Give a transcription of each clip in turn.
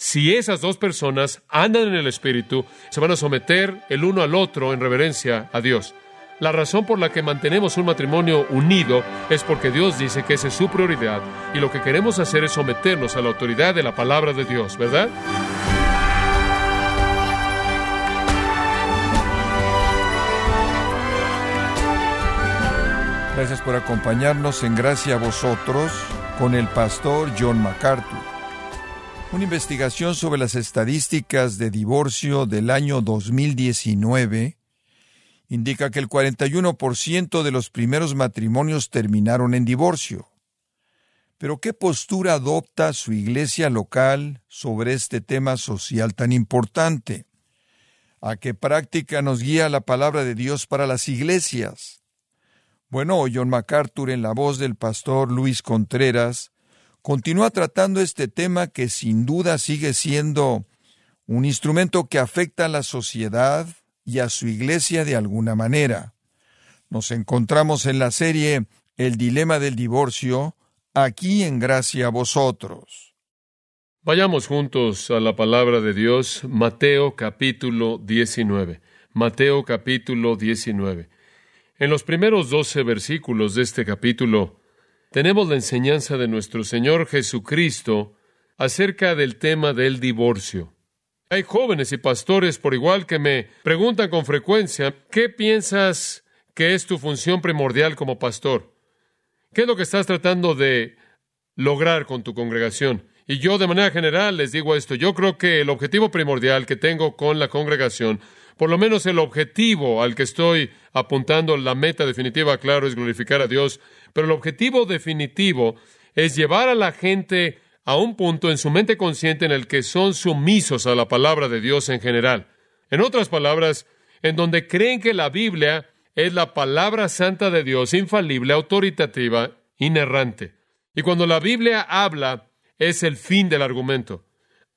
Si esas dos personas andan en el Espíritu, se van a someter el uno al otro en reverencia a Dios. La razón por la que mantenemos un matrimonio unido es porque Dios dice que esa es su prioridad y lo que queremos hacer es someternos a la autoridad de la palabra de Dios, ¿verdad? Gracias por acompañarnos en Gracia a vosotros con el pastor John MacArthur. Una investigación sobre las estadísticas de divorcio del año 2019 indica que el 41% de los primeros matrimonios terminaron en divorcio. Pero ¿qué postura adopta su iglesia local sobre este tema social tan importante? ¿A qué práctica nos guía la palabra de Dios para las iglesias? Bueno, John MacArthur, en la voz del pastor Luis Contreras, continúa tratando este tema que sin duda sigue siendo un instrumento que afecta a la sociedad, y a su iglesia de alguna manera. Nos encontramos en la serie El dilema del divorcio, aquí en gracia a vosotros. Vayamos juntos a la palabra de Dios, Mateo capítulo 19. Mateo capítulo 19. En los primeros doce versículos de este capítulo tenemos la enseñanza de nuestro Señor Jesucristo acerca del tema del divorcio. Hay jóvenes y pastores por igual que me preguntan con frecuencia, ¿qué piensas que es tu función primordial como pastor? ¿Qué es lo que estás tratando de lograr con tu congregación? Y yo de manera general les digo esto, yo creo que el objetivo primordial que tengo con la congregación, por lo menos el objetivo al que estoy apuntando, la meta definitiva, claro, es glorificar a Dios, pero el objetivo definitivo es llevar a la gente a un punto en su mente consciente en el que son sumisos a la palabra de Dios en general. En otras palabras, en donde creen que la Biblia es la palabra santa de Dios, infalible, autoritativa, inerrante. Y cuando la Biblia habla, es el fin del argumento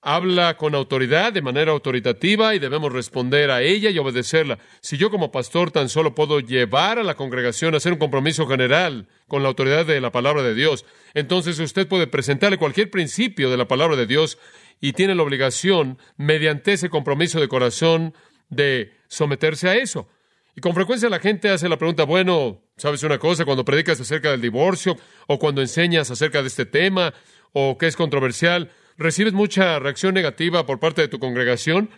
habla con autoridad, de manera autoritativa, y debemos responder a ella y obedecerla. Si yo como pastor tan solo puedo llevar a la congregación a hacer un compromiso general con la autoridad de la palabra de Dios, entonces usted puede presentarle cualquier principio de la palabra de Dios y tiene la obligación, mediante ese compromiso de corazón, de someterse a eso. Y con frecuencia la gente hace la pregunta, bueno, ¿sabes una cosa? Cuando predicas acerca del divorcio o cuando enseñas acerca de este tema o que es controversial, recibes mucha reacción negativa por parte de tu congregación,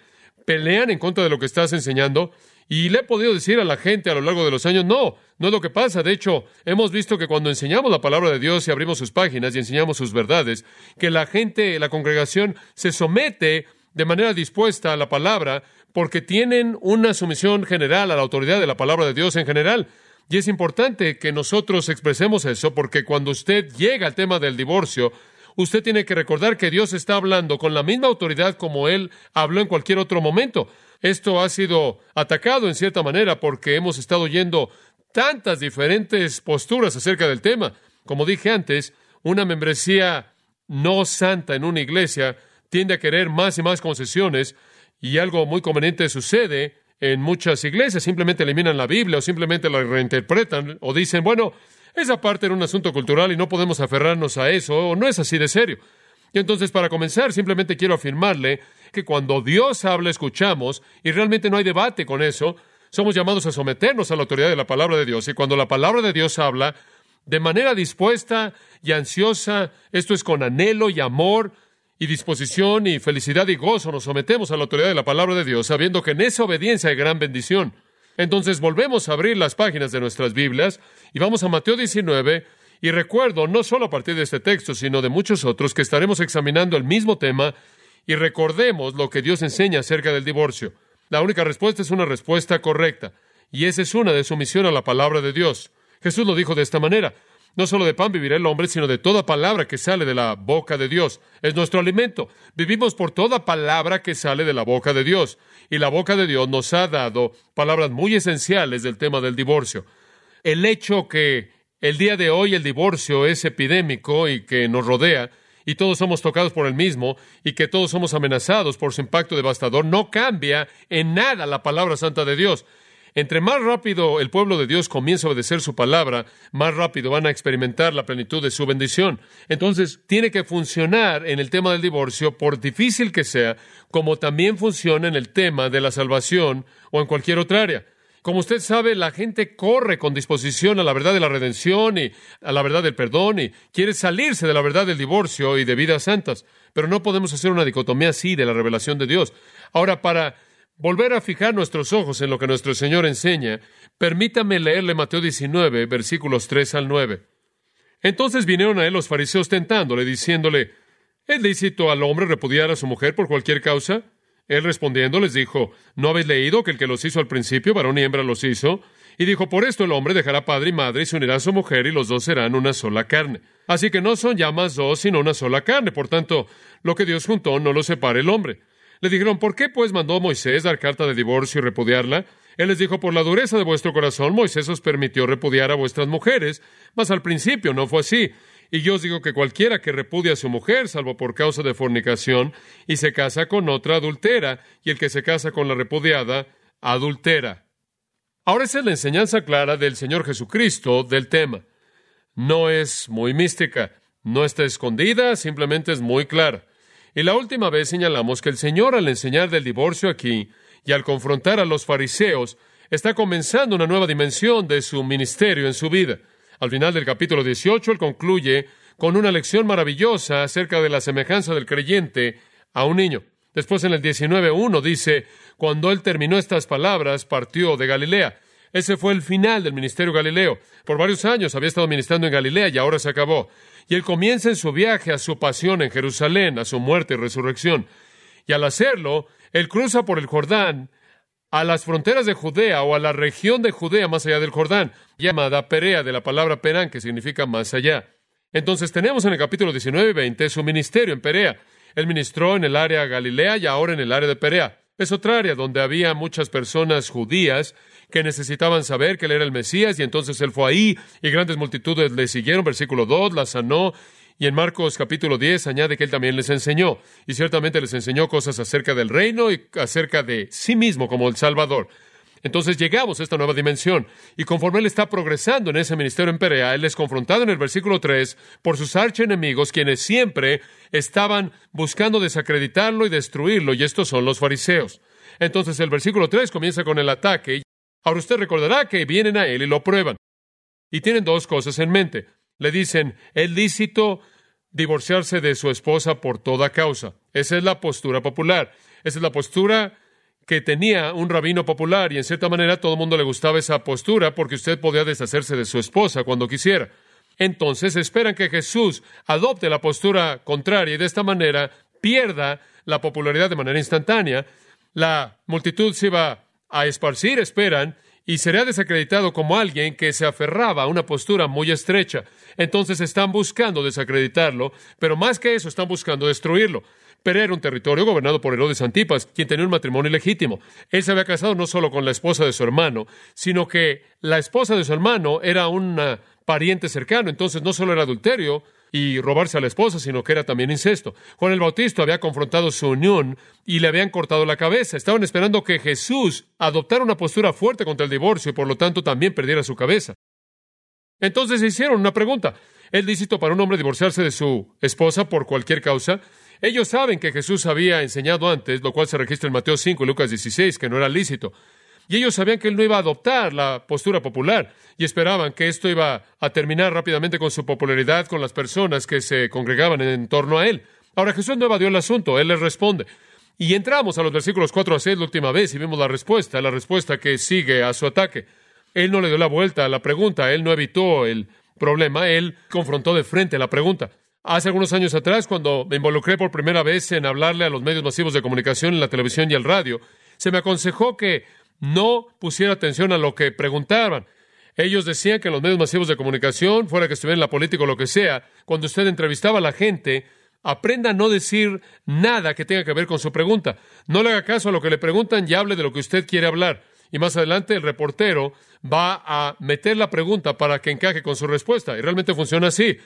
pelean en contra de lo que estás enseñando, y le he podido decir a la gente a lo largo de los años, no, no es lo que pasa. De hecho, hemos visto que cuando enseñamos la palabra de Dios y abrimos sus páginas y enseñamos sus verdades, que la gente, la congregación, se somete de manera dispuesta a la palabra porque tienen una sumisión general a la autoridad de la palabra de Dios en general. Y es importante que nosotros expresemos eso porque cuando usted llega al tema del divorcio, usted tiene que recordar que Dios está hablando con la misma autoridad como Él habló en cualquier otro momento. Esto ha sido atacado en cierta manera porque hemos estado oyendo tantas diferentes posturas acerca del tema. Como dije antes, una membresía no santa en una iglesia tiende a querer más y más concesiones y algo muy conveniente sucede en muchas iglesias. Simplemente eliminan la Biblia o simplemente la reinterpretan o dicen, bueno, esa parte era un asunto cultural y no podemos aferrarnos a eso, o no es así de serio. Y entonces, para comenzar, simplemente quiero afirmarle que cuando Dios habla, escuchamos, y realmente no hay debate con eso, somos llamados a someternos a la autoridad de la palabra de Dios. Y cuando la palabra de Dios habla, de manera dispuesta y ansiosa, esto es con anhelo y amor y disposición y felicidad y gozo, nos sometemos a la autoridad de la palabra de Dios, sabiendo que en esa obediencia hay gran bendición. Entonces volvemos a abrir las páginas de nuestras Biblias y vamos a Mateo 19 y recuerdo, no solo a partir de este texto, sino de muchos otros, que estaremos examinando el mismo tema y recordemos lo que Dios enseña acerca del divorcio. La única respuesta es una respuesta correcta y esa es una de sumisión a la palabra de Dios. Jesús lo dijo de esta manera. No solo de pan vivirá el hombre, sino de toda palabra que sale de la boca de Dios. Es nuestro alimento. Vivimos por toda palabra que sale de la boca de Dios. Y la boca de Dios nos ha dado palabras muy esenciales del tema del divorcio. El hecho que el día de hoy el divorcio es epidémico y que nos rodea, y todos somos tocados por el mismo, y que todos somos amenazados por su impacto devastador, no cambia en nada la palabra santa de Dios. Entre más rápido el pueblo de Dios comienza a obedecer su palabra, más rápido van a experimentar la plenitud de su bendición. Entonces, tiene que funcionar en el tema del divorcio, por difícil que sea, como también funciona en el tema de la salvación o en cualquier otra área. Como usted sabe, la gente corre con disposición a la verdad de la redención y a la verdad del perdón y quiere salirse de la verdad del divorcio y de vidas santas. Pero no podemos hacer una dicotomía así de la revelación de Dios. Ahora, para volver a fijar nuestros ojos en lo que nuestro Señor enseña, permítame leerle Mateo 19, versículos 3 al 9. Entonces vinieron a él los fariseos tentándole, diciéndole, ¿es lícito al hombre repudiar a su mujer por cualquier causa? Él respondiendo les dijo, ¿no habéis leído que el que los hizo al principio, varón y hembra los hizo? Y dijo, por esto el hombre dejará padre y madre y se unirá a su mujer y los dos serán una sola carne. Así que no son ya más dos, sino una sola carne. Por tanto, lo que Dios juntó no lo separe el hombre. Le dijeron, ¿por qué pues mandó Moisés dar carta de divorcio y repudiarla? Él les dijo, por la dureza de vuestro corazón, Moisés os permitió repudiar a vuestras mujeres, mas al principio no fue así. Y yo os digo que cualquiera que repudia a su mujer, salvo por causa de fornicación, y se casa con otra, adultera, y el que se casa con la repudiada, adultera. Ahora esa es la enseñanza clara del Señor Jesucristo del tema. No es muy mística, no está escondida, simplemente es muy clara. Y la última vez señalamos que el Señor al enseñar del divorcio aquí y al confrontar a los fariseos, está comenzando una nueva dimensión de su ministerio en su vida. Al final del capítulo 18, él concluye con una lección maravillosa acerca de la semejanza del creyente a un niño. Después en el 19.1 dice, cuando él terminó estas palabras, partió de Galilea. Ese fue el final del ministerio galileo. Por varios años había estado ministrando en Galilea y ahora se acabó. Y él comienza en su viaje a su pasión en Jerusalén, a su muerte y resurrección. Y al hacerlo, él cruza por el Jordán a las fronteras de Judea o a la región de Judea más allá del Jordán, llamada Perea, de la palabra Perán, que significa más allá. Entonces tenemos en el capítulo 19 y 20 su ministerio en Perea. Él ministró en el área Galilea y ahora en el área de Perea. Es otra área donde había muchas personas judías que necesitaban saber que él era el Mesías y entonces él fue ahí y grandes multitudes le siguieron. Versículo 2, la sanó y en Marcos capítulo 10 añade que él también les enseñó y ciertamente les enseñó cosas acerca del reino y acerca de sí mismo como el Salvador. Entonces llegamos a esta nueva dimensión y conforme él está progresando en ese ministerio en Perea, él es confrontado en el versículo 3 por sus archienemigos quienes siempre estaban buscando desacreditarlo y destruirlo y estos son los fariseos. Entonces el versículo 3 comienza con el ataque Ahora usted recordará que vienen a él y lo prueban. Y tienen dos cosas en mente. Le dicen, es lícito divorciarse de su esposa por toda causa. Esa es la postura popular. Esa es la postura que tenía un rabino popular y en cierta manera todo el mundo le gustaba esa postura porque usted podía deshacerse de su esposa cuando quisiera. Entonces esperan que Jesús adopte la postura contraria y de esta manera pierda la popularidad de manera instantánea. La multitud se iba a esparcir, esperan, y será desacreditado como alguien que se aferraba a una postura muy estrecha. Entonces están buscando desacreditarlo, pero más que eso están buscando destruirlo. Pero era un territorio gobernado por Herodes Antipas, quien tenía un matrimonio ilegítimo. Él se había casado no solo con la esposa de su hermano, sino que la esposa de su hermano era un pariente cercano. Entonces no solo era adulterio, y robarse a la esposa, sino que era también incesto. Juan el Bautista había confrontado su unión y le habían cortado la cabeza. Estaban esperando que Jesús adoptara una postura fuerte contra el divorcio y por lo tanto también perdiera su cabeza. Entonces se hicieron una pregunta. ¿Es lícito para un hombre divorciarse de su esposa por cualquier causa? Ellos saben que Jesús había enseñado antes, lo cual se registra en Mateo 5 y Lucas 16, que no era lícito. Y ellos sabían que él no iba a adoptar la postura popular y esperaban que esto iba a terminar rápidamente con su popularidad con las personas que se congregaban en torno a él. Ahora Jesús no evadió el asunto, él les responde. Y entramos a los versículos 4 a 6 la última vez y vimos la respuesta, la respuesta que sigue a su ataque. Él no le dio la vuelta a la pregunta, él no evitó el problema, él confrontó de frente la pregunta. Hace algunos años atrás, cuando me involucré por primera vez en hablarle a los medios masivos de comunicación en la televisión y el radio, se me aconsejó que no pusiera atención a lo que preguntaban. Ellos decían que los medios masivos de comunicación, fuera que estuviera en la política o lo que sea, cuando usted entrevistaba a la gente, aprenda a no decir nada que tenga que ver con su pregunta. No le haga caso a lo que le preguntan y hable de lo que usted quiere hablar. Y más adelante el reportero va a meter la pregunta para que encaje con su respuesta. Y realmente funciona así.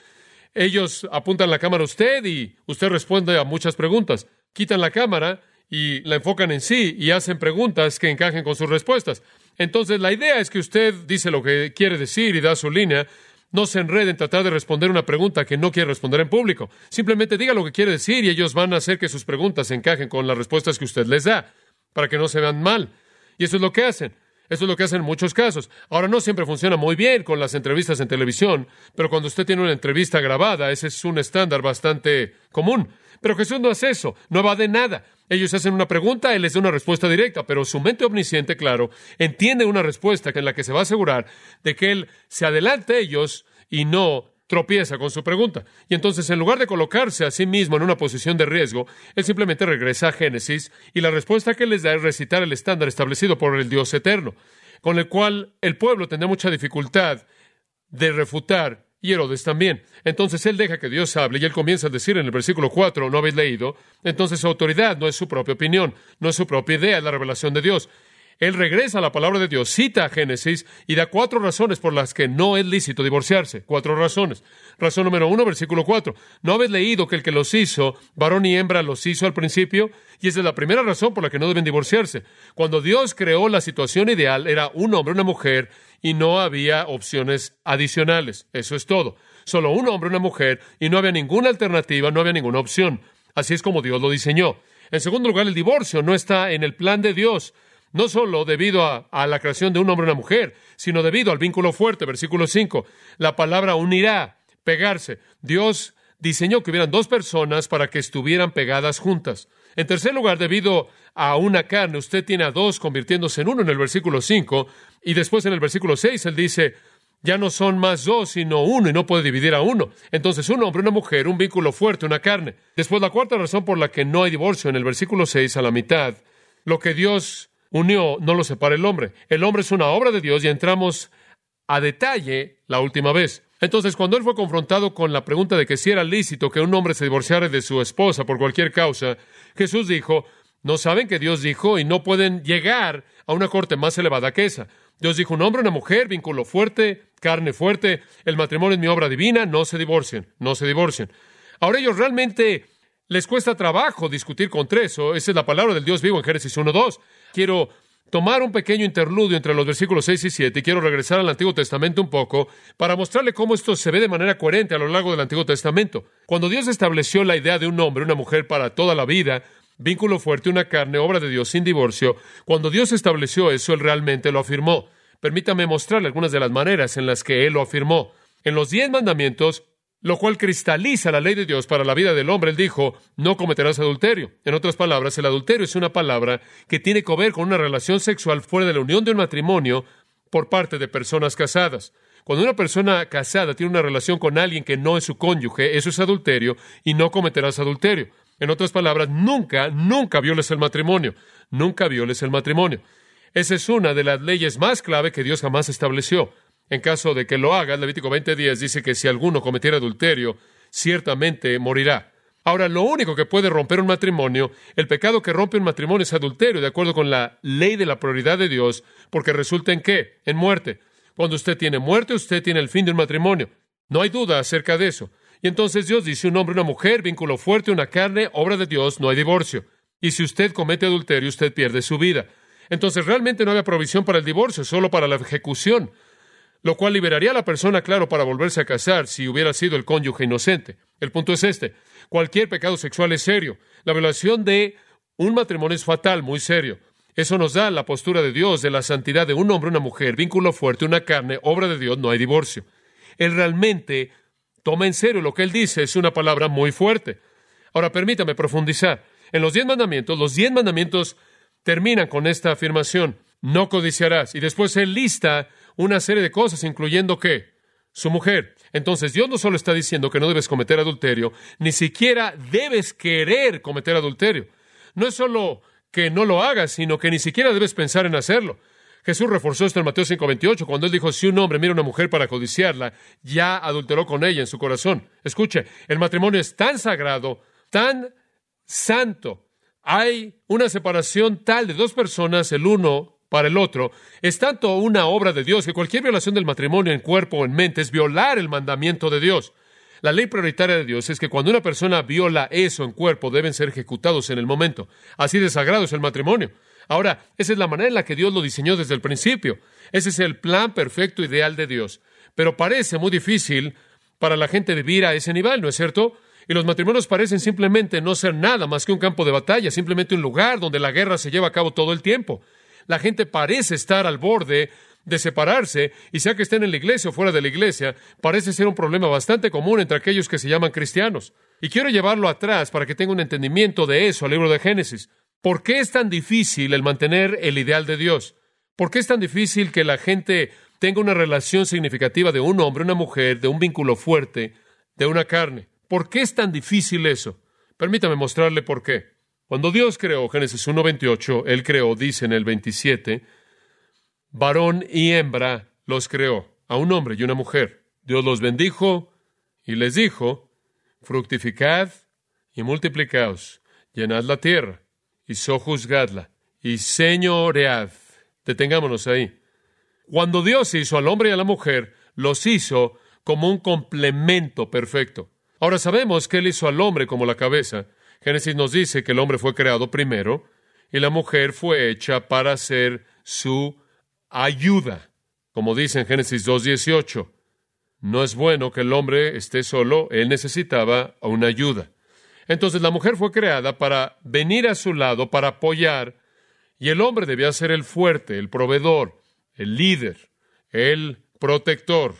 Ellos apuntan la cámara a usted y usted responde a muchas preguntas. Quitan la cámara y la enfocan en sí y hacen preguntas que encajen con sus respuestas. Entonces, la idea es que usted dice lo que quiere decir y da su línea. No se enrede en tratar de responder una pregunta que no quiere responder en público. Simplemente diga lo que quiere decir y ellos van a hacer que sus preguntas encajen con las respuestas que usted les da, para que no se vean mal. Y eso es lo que hacen. Eso es lo que hacen en muchos casos. Ahora no siempre funciona muy bien con las entrevistas en televisión, pero cuando usted tiene una entrevista grabada, ese es un estándar bastante común. Pero Jesús no hace eso, no va de nada. Ellos hacen una pregunta, Él les da una respuesta directa, pero su mente omnisciente, claro, entiende una respuesta en la que se va a asegurar de que Él se adelante a ellos y no tropieza con su pregunta. Y entonces, en lugar de colocarse a sí mismo en una posición de riesgo, Él simplemente regresa a Génesis y la respuesta que les da es recitar el estándar establecido por el Dios eterno, con el cual el pueblo tendrá mucha dificultad de refutar y Herodes también. Entonces él deja que Dios hable y él comienza a decir en el versículo 4, ¿no habéis leído? Entonces su autoridad no es su propia opinión, no es su propia idea, es la revelación de Dios. Él regresa a la palabra de Dios, cita a Génesis y da cuatro razones por las que no es lícito divorciarse. Cuatro razones. Razón número uno, versículo cuatro. ¿No habéis leído que el que los hizo, varón y hembra, los hizo al principio? Y esa es la primera razón por la que no deben divorciarse. Cuando Dios creó la situación ideal, era un hombre, una mujer, y no había opciones adicionales. Eso es todo. Solo un hombre, una mujer, y no había ninguna alternativa, no había ninguna opción. Así es como Dios lo diseñó. En segundo lugar, el divorcio no está en el plan de Dios no solo debido a, la creación de un hombre y una mujer, sino debido al vínculo fuerte, versículo 5. La palabra unirá, pegarse. Dios diseñó que hubieran dos personas para que estuvieran pegadas juntas. En tercer lugar, debido a una carne, usted tiene a dos convirtiéndose en uno en el versículo 5, y después en el versículo 6 él dice, ya no son más dos, sino uno, y no puede dividir a uno. Entonces, un hombre, una mujer, un vínculo fuerte, una carne. Después, la cuarta razón por la que no hay divorcio en el versículo 6 a la mitad, lo que Dios unió no lo separa el hombre. El hombre es una obra de Dios y entramos a detalle la última vez. Entonces, cuando él fue confrontado con la pregunta de que si era lícito que un hombre se divorciara de su esposa por cualquier causa, Jesús dijo, no saben que Dios dijo y no pueden llegar a una corte más elevada que esa. Dios dijo, un hombre, una mujer, vínculo fuerte, carne fuerte, el matrimonio es mi obra divina, no se divorcien, no se divorcien. Ahora ellos realmente les cuesta trabajo discutir contra eso. Esa es la palabra del Dios vivo en Génesis 1.2. Quiero tomar un pequeño interludio entre los versículos 6 y 7 y quiero regresar al Antiguo Testamento un poco para mostrarle cómo esto se ve de manera coherente a lo largo del Antiguo Testamento. Cuando Dios estableció la idea de un hombre, una mujer para toda la vida, vínculo fuerte, una carne, obra de Dios sin divorcio, cuando Dios estableció eso, Él realmente lo afirmó. Permítame mostrarle algunas de las maneras en las que Él lo afirmó. En los diez mandamientos, lo cual cristaliza la ley de Dios para la vida del hombre. Él dijo, no cometerás adulterio. En otras palabras, el adulterio es una palabra que tiene que ver con una relación sexual fuera de la unión de un matrimonio por parte de personas casadas. Cuando una persona casada tiene una relación con alguien que no es su cónyuge, eso es adulterio y no cometerás adulterio. En otras palabras, nunca, nunca violes el matrimonio. Nunca violes el matrimonio. Esa es una de las leyes más clave que Dios jamás estableció. En caso de que lo haga, Levítico 20:10 dice que si alguno cometiera adulterio, ciertamente morirá. Ahora, lo único que puede romper un matrimonio, el pecado que rompe un matrimonio es adulterio, de acuerdo con la ley de la prioridad de Dios, porque resulta en qué? En muerte. Cuando usted tiene muerte, usted tiene el fin de un matrimonio. No hay duda acerca de eso. Y entonces Dios dice un hombre, una mujer, vínculo fuerte, una carne, obra de Dios, no hay divorcio. Y si usted comete adulterio, usted pierde su vida. Entonces realmente no había provisión para el divorcio, solo para la ejecución lo cual liberaría a la persona, claro, para volverse a casar si hubiera sido el cónyuge inocente. El punto es este. Cualquier pecado sexual es serio. La violación de un matrimonio es fatal, muy serio. Eso nos da la postura de Dios, de la santidad de un hombre, una mujer, vínculo fuerte, una carne, obra de Dios, no hay divorcio. Él realmente toma en serio lo que él dice, es una palabra muy fuerte. Ahora permítame profundizar. En los diez mandamientos, los diez mandamientos terminan con esta afirmación, no codiciarás. Y después él lista una serie de cosas, incluyendo qué? Su mujer. Entonces Dios no solo está diciendo que no debes cometer adulterio, ni siquiera debes querer cometer adulterio. No es solo que no lo hagas, sino que ni siquiera debes pensar en hacerlo. Jesús reforzó esto en Mateo 5:28, cuando él dijo, si un hombre mira a una mujer para codiciarla, ya adulteró con ella en su corazón. Escuche, el matrimonio es tan sagrado, tan santo. Hay una separación tal de dos personas, el uno para el otro, es tanto una obra de Dios que cualquier violación del matrimonio en cuerpo o en mente es violar el mandamiento de Dios. La ley prioritaria de Dios es que cuando una persona viola eso en cuerpo, deben ser ejecutados en el momento. Así de sagrado es el matrimonio. Ahora, esa es la manera en la que Dios lo diseñó desde el principio. Ese es el plan perfecto ideal de Dios. Pero parece muy difícil para la gente vivir a ese nivel, ¿no es cierto? Y los matrimonios parecen simplemente no ser nada más que un campo de batalla, simplemente un lugar donde la guerra se lleva a cabo todo el tiempo. La gente parece estar al borde de separarse, y sea que estén en la iglesia o fuera de la iglesia, parece ser un problema bastante común entre aquellos que se llaman cristianos. Y quiero llevarlo atrás para que tenga un entendimiento de eso al libro de Génesis. ¿Por qué es tan difícil el mantener el ideal de Dios? ¿Por qué es tan difícil que la gente tenga una relación significativa de un hombre, una mujer, de un vínculo fuerte, de una carne? ¿Por qué es tan difícil eso? Permítame mostrarle por qué. Cuando Dios creó Génesis 1.28, Él creó, dice en el 27, varón y hembra los creó, a un hombre y una mujer. Dios los bendijo y les dijo, fructificad y multiplicaos, llenad la tierra y sojuzgadla y señoread. Detengámonos ahí. Cuando Dios hizo al hombre y a la mujer, los hizo como un complemento perfecto. Ahora sabemos que Él hizo al hombre como la cabeza. Génesis nos dice que el hombre fue creado primero y la mujer fue hecha para ser su ayuda. Como dice en Génesis 2.18, no es bueno que el hombre esté solo, él necesitaba una ayuda. Entonces la mujer fue creada para venir a su lado, para apoyar, y el hombre debía ser el fuerte, el proveedor, el líder, el protector.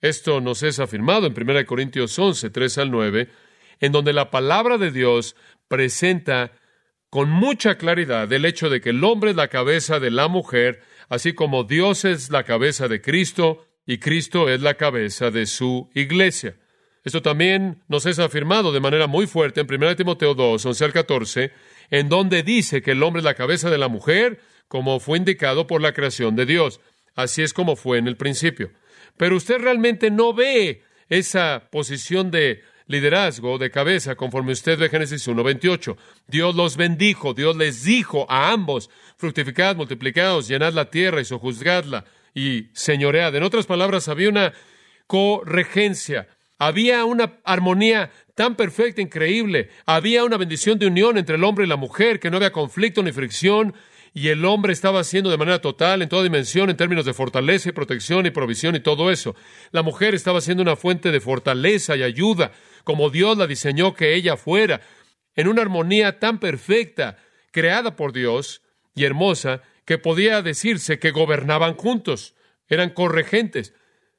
Esto nos es afirmado en 1 Corintios 11, 3 al 9, en donde la palabra de Dios presenta con mucha claridad el hecho de que el hombre es la cabeza de la mujer, así como Dios es la cabeza de Cristo y Cristo es la cabeza de su iglesia. Esto también nos es afirmado de manera muy fuerte en 1 Timoteo 2, 11 al 14, en donde dice que el hombre es la cabeza de la mujer, como fue indicado por la creación de Dios. Así es como fue en el principio. Pero usted realmente no ve esa posición de liderazgo de cabeza, conforme usted ve Génesis 1.28. Dios los bendijo, Dios les dijo a ambos, fructificad, multiplicados, llenad la tierra y sojuzgadla y señoread. En otras palabras, había una corregencia, había una armonía tan perfecta, increíble, había una bendición de unión entre el hombre y la mujer, que no había conflicto ni fricción, y el hombre estaba haciendo de manera total, en toda dimensión, en términos de fortaleza y protección y provisión y todo eso. La mujer estaba siendo una fuente de fortaleza y ayuda, como Dios la diseñó que ella fuera, en una armonía tan perfecta, creada por Dios y hermosa, que podía decirse que gobernaban juntos, eran corregentes.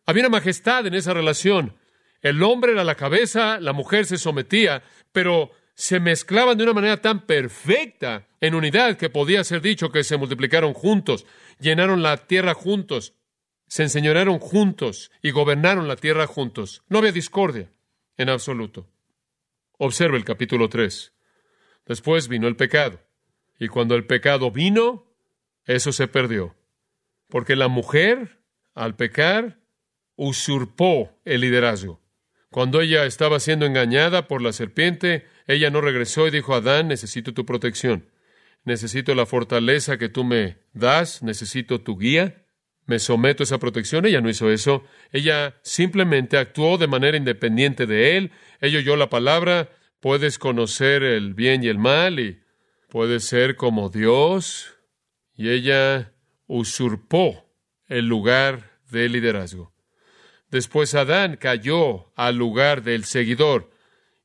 Había una majestad en esa relación. El hombre era la cabeza, la mujer se sometía, pero se mezclaban de una manera tan perfecta en unidad que podía ser dicho que se multiplicaron juntos, llenaron la tierra juntos, se enseñorearon juntos y gobernaron la tierra juntos. No había discordia en absoluto. Observe el capítulo 3. Después vino el pecado. Y cuando el pecado vino, eso se perdió. Porque la mujer, al pecar, usurpó el liderazgo. Cuando ella estaba siendo engañada por la serpiente, ella no regresó y dijo a Adán, necesito tu protección, necesito la fortaleza que tú me das, necesito tu guía, me someto a esa protección. Ella no hizo eso, ella simplemente actuó de manera independiente de él, ella oyó la palabra, puedes conocer el bien y el mal y puedes ser como Dios, y ella usurpó el lugar de liderazgo. Después Adán cayó al lugar del seguidor,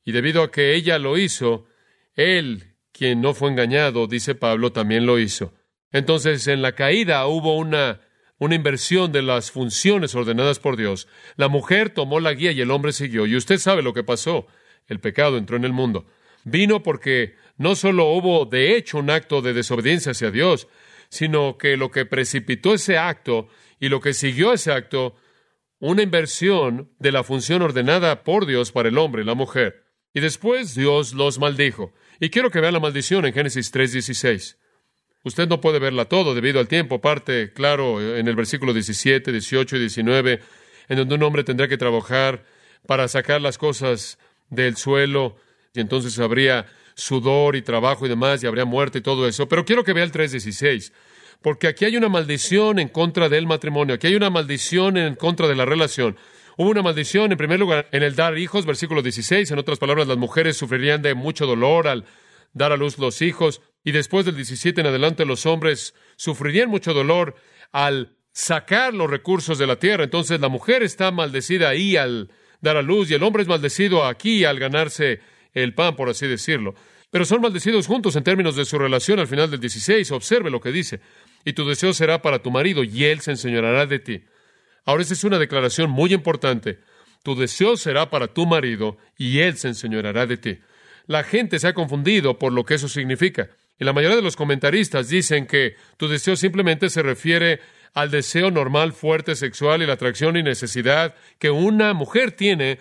y debido a que ella lo hizo, él, quien no fue engañado, dice Pablo, también lo hizo. Entonces, en la caída hubo una, una inversión de las funciones ordenadas por Dios. La mujer tomó la guía y el hombre siguió. Y usted sabe lo que pasó. El pecado entró en el mundo. Vino porque no solo hubo de hecho un acto de desobediencia hacia Dios, sino que lo que precipitó ese acto y lo que siguió ese acto, una inversión de la función ordenada por Dios para el hombre y la mujer. Y después Dios los maldijo. Y quiero que vea la maldición en Génesis 3:16. Usted no puede verla todo debido al tiempo. Parte, claro, en el versículo 17, 18 y 19, en donde un hombre tendrá que trabajar para sacar las cosas del suelo, y entonces habría sudor y trabajo y demás, y habría muerte y todo eso. Pero quiero que vea el 3:16, porque aquí hay una maldición en contra del matrimonio, aquí hay una maldición en contra de la relación. Hubo una maldición, en primer lugar, en el dar hijos, versículo 16. En otras palabras, las mujeres sufrirían de mucho dolor al dar a luz los hijos. Y después del 17 en adelante, los hombres sufrirían mucho dolor al sacar los recursos de la tierra. Entonces, la mujer está maldecida ahí al dar a luz y el hombre es maldecido aquí al ganarse el pan, por así decirlo. Pero son maldecidos juntos en términos de su relación al final del 16. Observe lo que dice. Y tu deseo será para tu marido y él se enseñará de ti. Ahora, esa es una declaración muy importante. Tu deseo será para tu marido y él se enseñará de ti. La gente se ha confundido por lo que eso significa. Y la mayoría de los comentaristas dicen que tu deseo simplemente se refiere al deseo normal, fuerte, sexual y la atracción y necesidad que una mujer tiene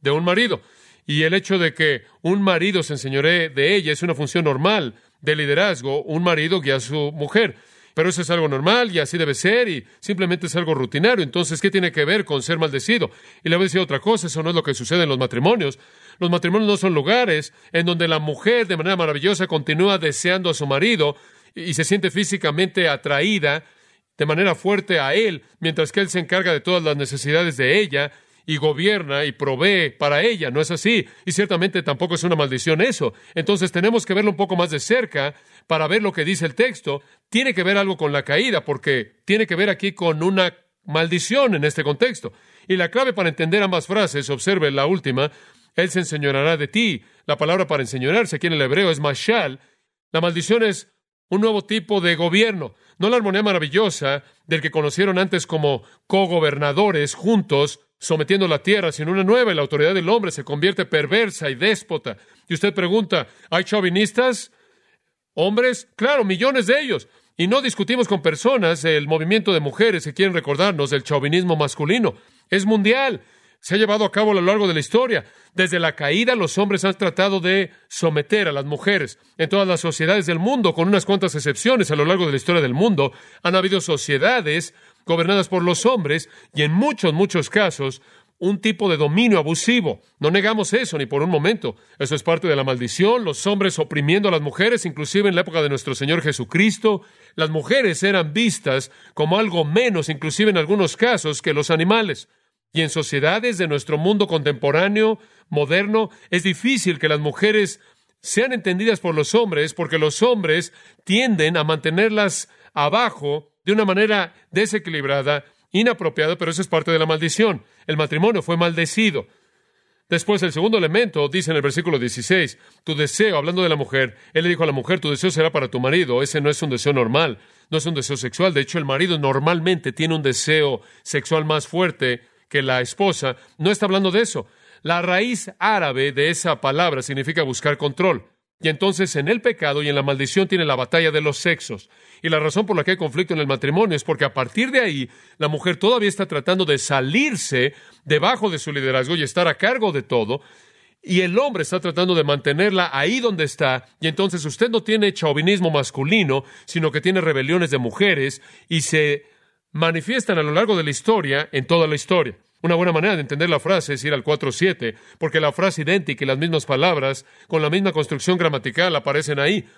de un marido. Y el hecho de que un marido se enseñoree de ella es una función normal de liderazgo, un marido guía a su mujer. Pero eso es algo normal y así debe ser y simplemente es algo rutinario. Entonces, ¿qué tiene que ver con ser maldecido? Y le voy a decir otra cosa, eso no es lo que sucede en los matrimonios. Los matrimonios no son lugares en donde la mujer de manera maravillosa continúa deseando a su marido y se siente físicamente atraída de manera fuerte a él, mientras que él se encarga de todas las necesidades de ella y gobierna y provee para ella. No es así. Y ciertamente tampoco es una maldición eso. Entonces tenemos que verlo un poco más de cerca para ver lo que dice el texto. Tiene que ver algo con la caída, porque tiene que ver aquí con una maldición en este contexto. Y la clave para entender ambas frases, observe la última, Él se enseñará de ti. La palabra para enseñarse aquí en el hebreo es mashal. La maldición es un nuevo tipo de gobierno, no la armonía maravillosa del que conocieron antes como cogobernadores juntos sometiendo la tierra, sino una nueva y la autoridad del hombre se convierte perversa y déspota. Y usted pregunta, ¿hay chauvinistas? ¿Hombres? Claro, millones de ellos. Y no discutimos con personas el movimiento de mujeres que quieren recordarnos del chauvinismo masculino. Es mundial. Se ha llevado a cabo a lo largo de la historia. Desde la caída, los hombres han tratado de someter a las mujeres. En todas las sociedades del mundo, con unas cuantas excepciones a lo largo de la historia del mundo, han habido sociedades gobernadas por los hombres y en muchos, muchos casos un tipo de dominio abusivo. No negamos eso ni por un momento. Eso es parte de la maldición, los hombres oprimiendo a las mujeres, inclusive en la época de nuestro Señor Jesucristo. Las mujeres eran vistas como algo menos, inclusive en algunos casos, que los animales. Y en sociedades de nuestro mundo contemporáneo, moderno, es difícil que las mujeres sean entendidas por los hombres porque los hombres tienden a mantenerlas abajo de una manera desequilibrada, inapropiada, pero eso es parte de la maldición. El matrimonio fue maldecido. Después, el segundo elemento dice en el versículo 16, tu deseo, hablando de la mujer, él le dijo a la mujer, tu deseo será para tu marido. Ese no es un deseo normal, no es un deseo sexual. De hecho, el marido normalmente tiene un deseo sexual más fuerte que la esposa. No está hablando de eso. La raíz árabe de esa palabra significa buscar control. Y entonces en el pecado y en la maldición tiene la batalla de los sexos. Y la razón por la que hay conflicto en el matrimonio es porque a partir de ahí la mujer todavía está tratando de salirse debajo de su liderazgo y estar a cargo de todo. Y el hombre está tratando de mantenerla ahí donde está. Y entonces usted no tiene chauvinismo masculino, sino que tiene rebeliones de mujeres y se manifiestan a lo largo de la historia en toda la historia. Una buena manera de entender la frase es ir al 4.7, porque la frase idéntica y las mismas palabras, con la misma construcción gramatical, aparecen ahí.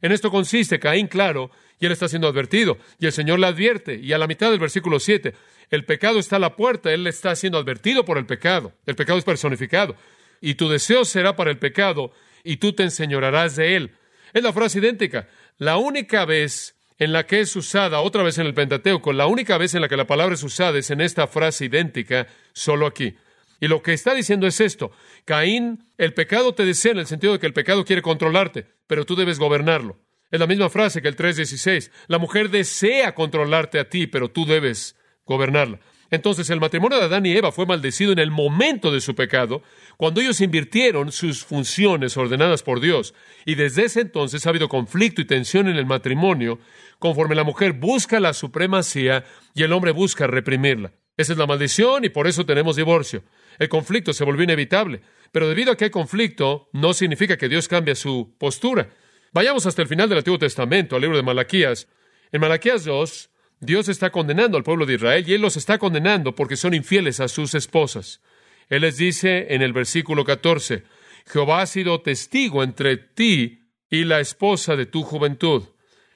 En esto consiste Caín, claro, y él está siendo advertido, y el Señor le advierte, y a la mitad del versículo 7, el pecado está a la puerta, él está siendo advertido por el pecado, el pecado es personificado, y tu deseo será para el pecado, y tú te enseñorarás de él. Es la frase idéntica. La única vez en la que es usada otra vez en el Pentateuco, la única vez en la que la palabra es usada es en esta frase idéntica, solo aquí. Y lo que está diciendo es esto, Caín, el pecado te desea en el sentido de que el pecado quiere controlarte, pero tú debes gobernarlo. Es la misma frase que el 3.16, la mujer desea controlarte a ti, pero tú debes gobernarla. Entonces el matrimonio de Adán y Eva fue maldecido en el momento de su pecado, cuando ellos invirtieron sus funciones ordenadas por Dios. Y desde ese entonces ha habido conflicto y tensión en el matrimonio, conforme la mujer busca la supremacía y el hombre busca reprimirla. Esa es la maldición y por eso tenemos divorcio. El conflicto se volvió inevitable, pero debido a que hay conflicto, no significa que Dios cambie su postura. Vayamos hasta el final del Antiguo Testamento, al libro de Malaquías. En Malaquías 2, Dios está condenando al pueblo de Israel y Él los está condenando porque son infieles a sus esposas. Él les dice en el versículo 14, Jehová ha sido testigo entre ti y la esposa de tu juventud,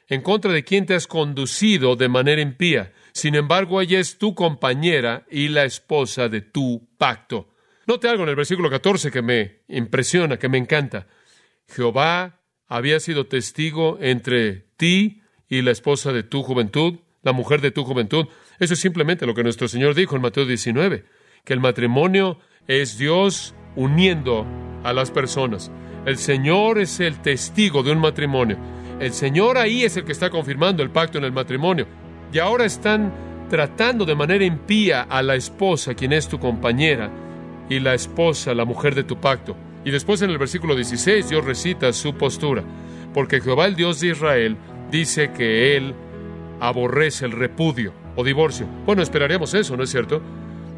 en contra de quien te has conducido de manera impía. Sin embargo, ella es tu compañera y la esposa de tu pacto. Note algo en el versículo 14 que me impresiona, que me encanta. Jehová había sido testigo entre ti y la esposa de tu juventud, la mujer de tu juventud. Eso es simplemente lo que nuestro Señor dijo en Mateo 19, que el matrimonio es Dios uniendo a las personas. El Señor es el testigo de un matrimonio. El Señor ahí es el que está confirmando el pacto en el matrimonio. Y ahora están tratando de manera impía a la esposa, quien es tu compañera, y la esposa, la mujer de tu pacto. Y después en el versículo 16 Dios recita su postura, porque Jehová el Dios de Israel dice que Él aborrece el repudio o divorcio. Bueno, esperaríamos eso, ¿no es cierto?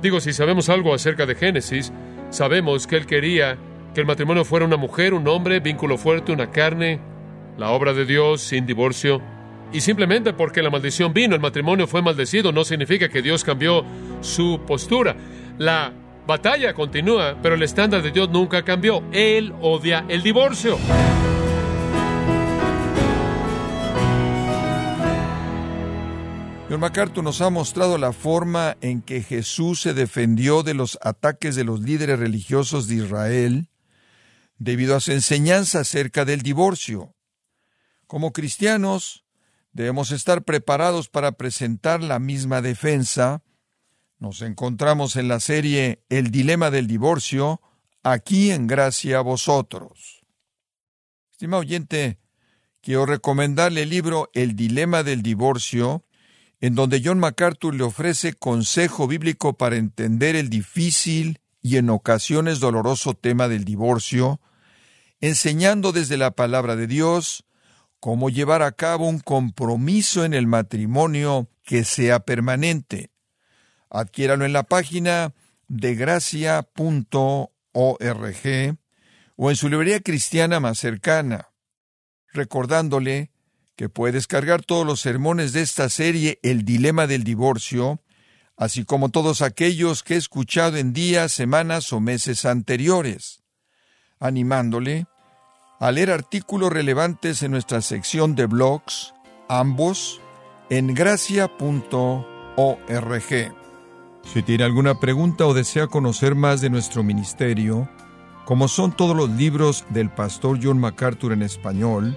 Digo, si sabemos algo acerca de Génesis, sabemos que Él quería que el matrimonio fuera una mujer, un hombre, vínculo fuerte, una carne, la obra de Dios sin divorcio. Y simplemente porque la maldición vino, el matrimonio fue maldecido, no significa que Dios cambió su postura. La batalla continúa, pero el estándar de Dios nunca cambió. Él odia el divorcio. John MacArthur nos ha mostrado la forma en que Jesús se defendió de los ataques de los líderes religiosos de Israel debido a su enseñanza acerca del divorcio. Como cristianos, debemos estar preparados para presentar la misma defensa. Nos encontramos en la serie El dilema del divorcio, aquí en gracia a vosotros. Estimado oyente, quiero recomendarle el libro El dilema del divorcio, en donde John MacArthur le ofrece consejo bíblico para entender el difícil y en ocasiones doloroso tema del divorcio, enseñando desde la palabra de Dios cómo llevar a cabo un compromiso en el matrimonio que sea permanente. Adquiéralo en la página de gracia.org o en su librería cristiana más cercana, recordándole que puede descargar todos los sermones de esta serie El Dilema del Divorcio, así como todos aquellos que he escuchado en días, semanas o meses anteriores, animándole a leer artículos relevantes en nuestra sección de blogs, ambos en gracia.org. Si tiene alguna pregunta o desea conocer más de nuestro ministerio, como son todos los libros del pastor John MacArthur en español,